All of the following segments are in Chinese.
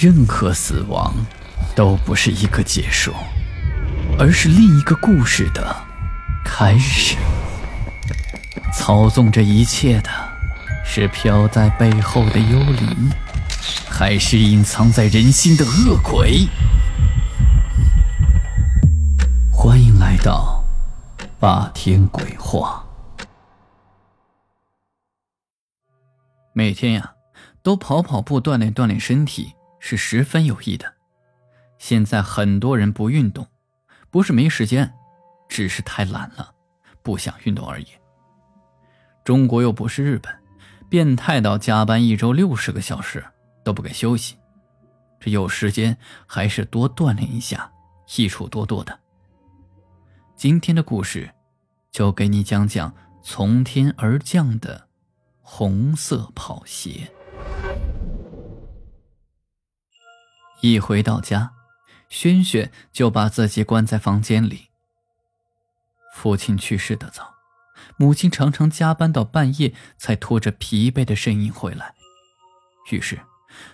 任何死亡都不是一个结束，而是另一个故事的开始。操纵这一切的是飘在背后的幽灵，还是隐藏在人心的恶鬼？欢迎来到霸天鬼话。每天呀，都跑跑步锻炼锻炼身体是十分有益的。现在很多人不运动，不是没时间，只是太懒了，不想运动而已。中国又不是日本，变态到加班一周六十个小时都不给休息。这有时间还是多锻炼一下，益处多多的。今天的故事，就给你讲讲从天而降的。红色跑鞋。一回到家，轩轩就把自己关在房间里。父亲去世的早，母亲常常加班到半夜才拖着疲惫的身影回来。于是，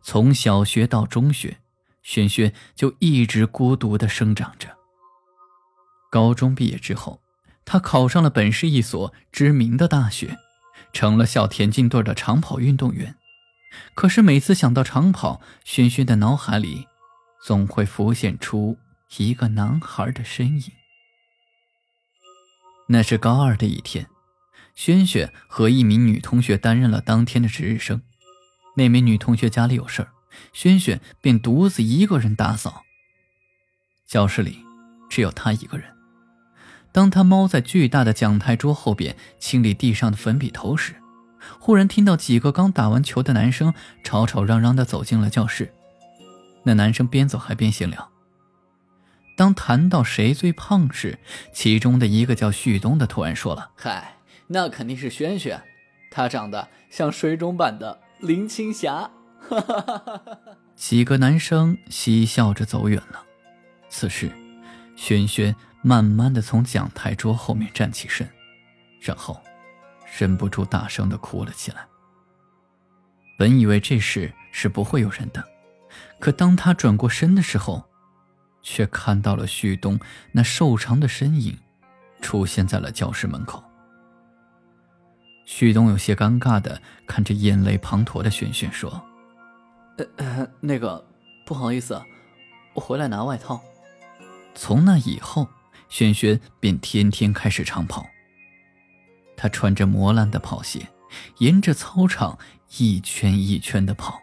从小学到中学，轩轩就一直孤独的生长着。高中毕业之后，他考上了本市一所知名的大学。成了校田径队的长跑运动员，可是每次想到长跑，轩轩的脑海里总会浮现出一个男孩的身影。那是高二的一天，轩轩和一名女同学担任了当天的值日生。那名女同学家里有事儿，轩轩便独自一个人打扫。教室里只有他一个人。当他猫在巨大的讲台桌后边清理地上的粉笔头时，忽然听到几个刚打完球的男生吵吵嚷嚷地走进了教室。那男生边走还边闲聊。当谈到谁最胖时，其中的一个叫旭东的突然说了：“嗨，那肯定是轩轩，他长得像水肿版的林青霞。”几个男生嬉笑着走远了。此时，轩轩。慢慢的从讲台桌后面站起身，然后忍不住大声的哭了起来。本以为这事是不会有人的，可当他转过身的时候，却看到了旭东那瘦长的身影出现在了教室门口。旭东有些尴尬的看着眼泪滂沱的轩轩说：“呃，那个，不好意思，我回来拿外套。”从那以后。轩轩便天天开始长跑。他穿着磨烂的跑鞋，沿着操场一圈一圈的跑。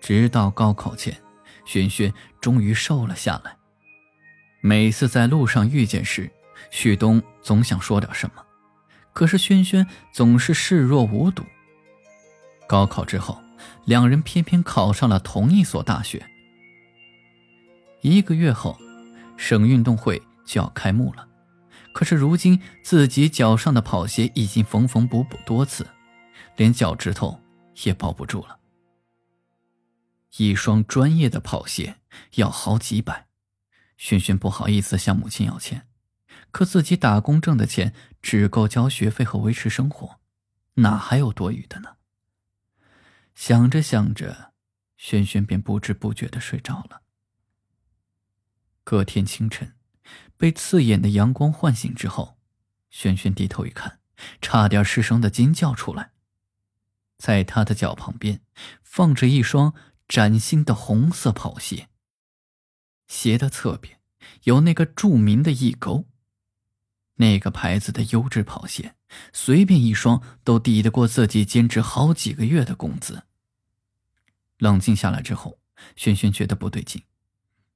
直到高考前，轩轩终于瘦了下来。每次在路上遇见时，旭东总想说点什么，可是轩轩总是视若无睹。高考之后，两人偏偏考上了同一所大学。一个月后，省运动会。就要开幕了，可是如今自己脚上的跑鞋已经缝缝补补多次，连脚趾头也抱不住了。一双专业的跑鞋要好几百，轩轩不好意思向母亲要钱，可自己打工挣的钱只够交学费和维持生活，哪还有多余的呢？想着想着，轩轩便不知不觉的睡着了。隔天清晨。被刺眼的阳光唤醒之后，轩轩低头一看，差点失声的惊叫出来。在他的脚旁边，放着一双崭新的红色跑鞋。鞋的侧边有那个著名的一勾。那个牌子的优质跑鞋，随便一双都抵得过自己兼职好几个月的工资。冷静下来之后，轩轩觉得不对劲。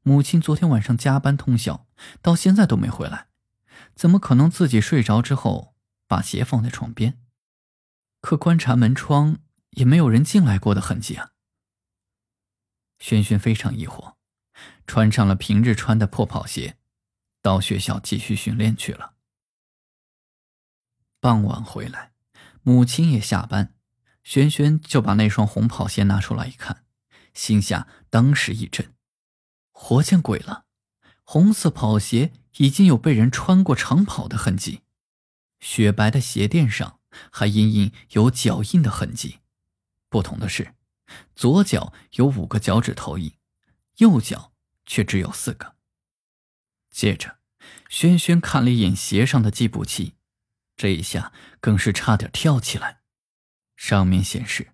母亲昨天晚上加班通宵，到现在都没回来，怎么可能自己睡着之后把鞋放在床边？可观察门窗也没有人进来过的痕迹啊！轩轩非常疑惑，穿上了平日穿的破跑鞋，到学校继续训练去了。傍晚回来，母亲也下班，轩轩就把那双红跑鞋拿出来一看，心下当时一震。活见鬼了！红色跑鞋已经有被人穿过长跑的痕迹，雪白的鞋垫上还隐隐有脚印的痕迹。不同的是，左脚有五个脚趾头印，右脚却只有四个。接着，轩轩看了一眼鞋上的计步器，这一下更是差点跳起来。上面显示，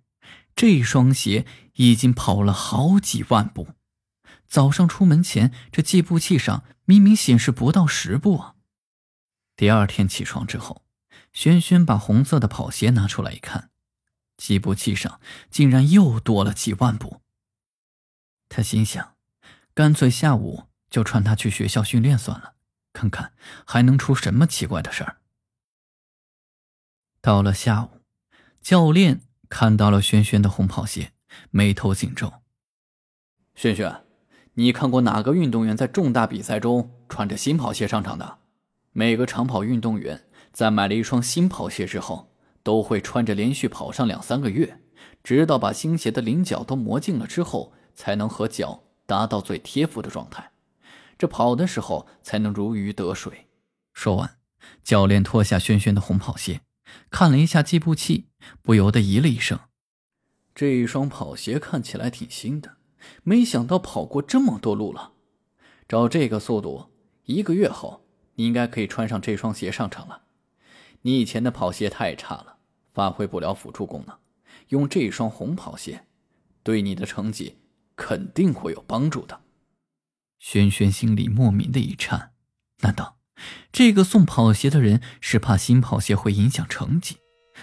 这双鞋已经跑了好几万步。早上出门前，这计步器上明明显示不到十步啊！第二天起床之后，轩轩把红色的跑鞋拿出来一看，计步器上竟然又多了几万步。他心想，干脆下午就穿它去学校训练算了，看看还能出什么奇怪的事儿。到了下午。教练看到了轩轩的红跑鞋，眉头紧皱。轩轩，你看过哪个运动员在重大比赛中穿着新跑鞋上场的？每个长跑运动员在买了一双新跑鞋之后，都会穿着连续跑上两三个月，直到把新鞋的棱角都磨净了之后，才能和脚达到最贴服的状态。这跑的时候才能如鱼得水。说完，教练脱下轩轩的红跑鞋。看了一下计步器，不由得咦了一声：“这一双跑鞋看起来挺新的，没想到跑过这么多路了。照这个速度，一个月后你应该可以穿上这双鞋上场了。你以前的跑鞋太差了，发挥不了辅助功能，用这双红跑鞋，对你的成绩肯定会有帮助的。”轩轩心里莫名的一颤，难道？这个送跑鞋的人是怕新跑鞋会影响成绩，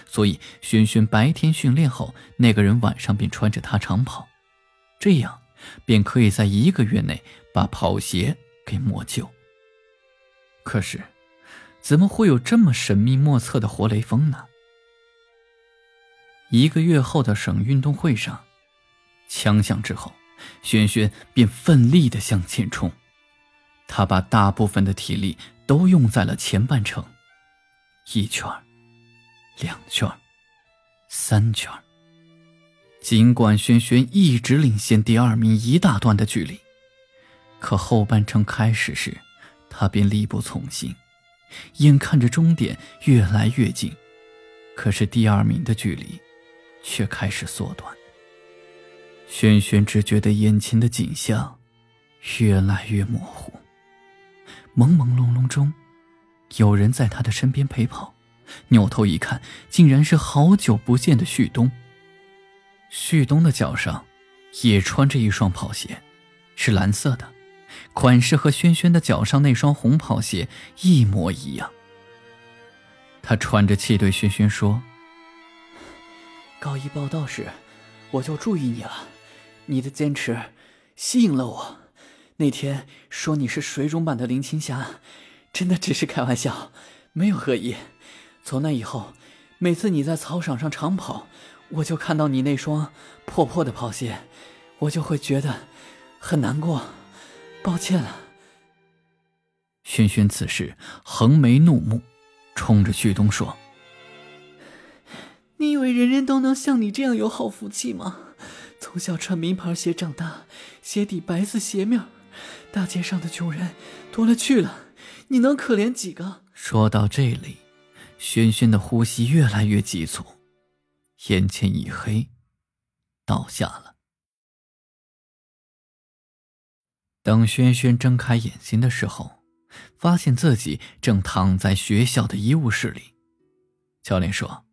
所以轩轩白天训练后，那个人晚上便穿着它长跑，这样便可以在一个月内把跑鞋给磨旧。可是，怎么会有这么神秘莫测的活雷锋呢？一个月后的省运动会上，枪响之后，轩轩便奋力的向前冲，他把大部分的体力。都用在了前半程，一圈两圈三圈尽管轩轩一直领先第二名一大段的距离，可后半程开始时，他便力不从心。眼看着终点越来越近，可是第二名的距离却开始缩短。轩轩只觉得眼前的景象越来越模糊。朦朦胧胧中，有人在他的身边陪跑。扭头一看，竟然是好久不见的旭东。旭东的脚上也穿着一双跑鞋，是蓝色的，款式和轩轩的脚上那双红跑鞋一模一样。他喘着气对轩轩说：“高一报道时，我就注意你了，你的坚持吸引了我。”那天说你是水肿版的林青霞，真的只是开玩笑，没有恶意。从那以后，每次你在操场上长跑，我就看到你那双破破的跑鞋，我就会觉得很难过。抱歉了。轩轩此时横眉怒目，冲着旭东说：“你以为人人都能像你这样有好福气吗？从小穿名牌鞋长大，鞋底白色鞋面。”大街上的穷人多了去了，你能可怜几个？说到这里，轩轩的呼吸越来越急促，眼前一黑，倒下了。等轩轩睁开眼睛的时候，发现自己正躺在学校的医务室里。教练说：“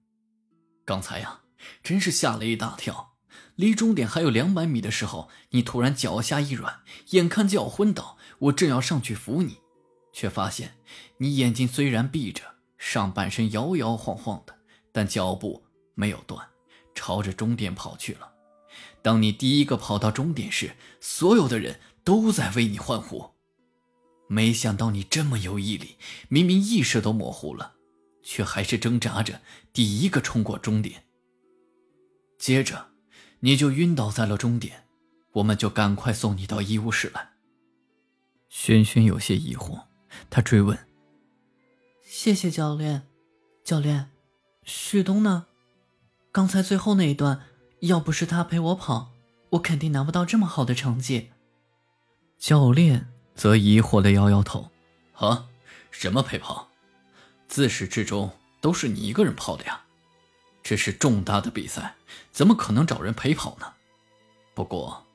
刚才呀，真是吓了一大跳。”离终点还有两百米的时候，你突然脚下一软，眼看就要昏倒。我正要上去扶你，却发现你眼睛虽然闭着，上半身摇摇晃晃的，但脚步没有断，朝着终点跑去了。当你第一个跑到终点时，所有的人都在为你欢呼。没想到你这么有毅力，明明意识都模糊了，却还是挣扎着第一个冲过终点。接着。你就晕倒在了终点，我们就赶快送你到医务室来。轩轩有些疑惑，他追问：“谢谢教练，教练，旭东呢？刚才最后那一段，要不是他陪我跑，我肯定拿不到这么好的成绩。”教练则疑惑的摇摇头：“啊，什么陪跑？自始至终都是你一个人跑的呀。”这是重大的比赛，怎么可能找人陪跑呢？不过，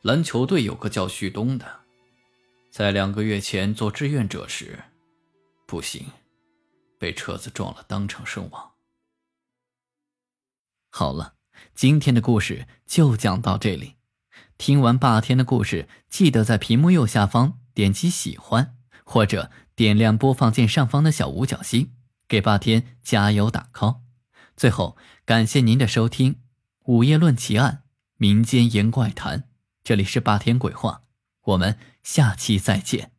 篮球队有个叫旭东的，在两个月前做志愿者时，不幸被车子撞了，当场身亡。好了，今天的故事就讲到这里。听完霸天的故事，记得在屏幕右下方点击喜欢，或者点亮播放键上方的小五角星，给霸天加油打 call。最后，感谢您的收听，《午夜论奇案》。民间言怪谈，这里是霸天鬼话，我们下期再见。